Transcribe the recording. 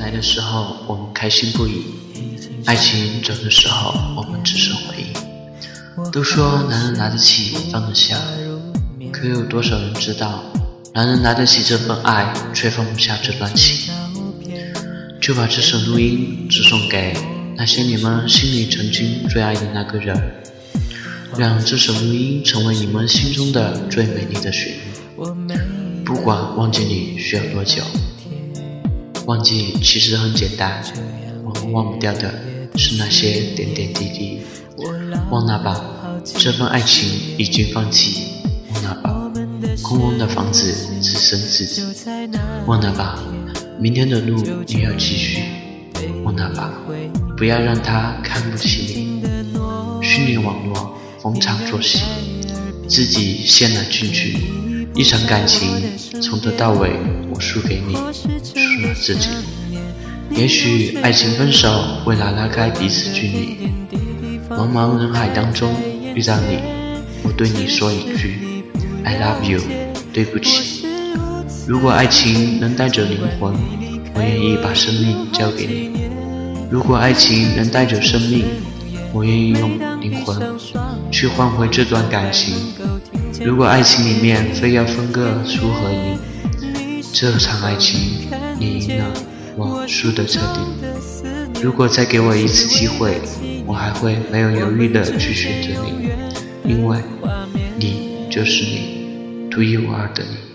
来的时候，我们开心不已；爱情走的时候，我们只剩回忆。都说男人拿得起，放得下，可有多少人知道，男人拿得起这份爱，却放不下这段情？就把这首录音只送给那些你们心里曾经最爱的那个人，让这首录音成为你们心中的最美丽的旋律。不管忘记你需要多久，忘记其实很简单，我们忘不掉的是那些点点滴滴。忘了吧，这份爱情已经放弃。忘了吧，空空的房子只剩自己。忘了吧。明天的路你要继续，忘了吧，不要让他看不起你。虚拟网络逢场作戏，自己陷了进去。一场感情从头到尾，我输给你，自己。也许爱情分手，为了拉开彼此距离。茫茫人海当中遇到你，我对你说一句：I love you，对不起。如果爱情能带着灵魂，我愿意把生命交给你；如果爱情能带着生命，我愿意用灵魂去换回这段感情。如果爱情里面非要分个输和赢，这场爱情你赢了，我输的彻底。如果再给我一次机会，我还会没有犹豫的去选择你，因为你就是你，独一无二的你。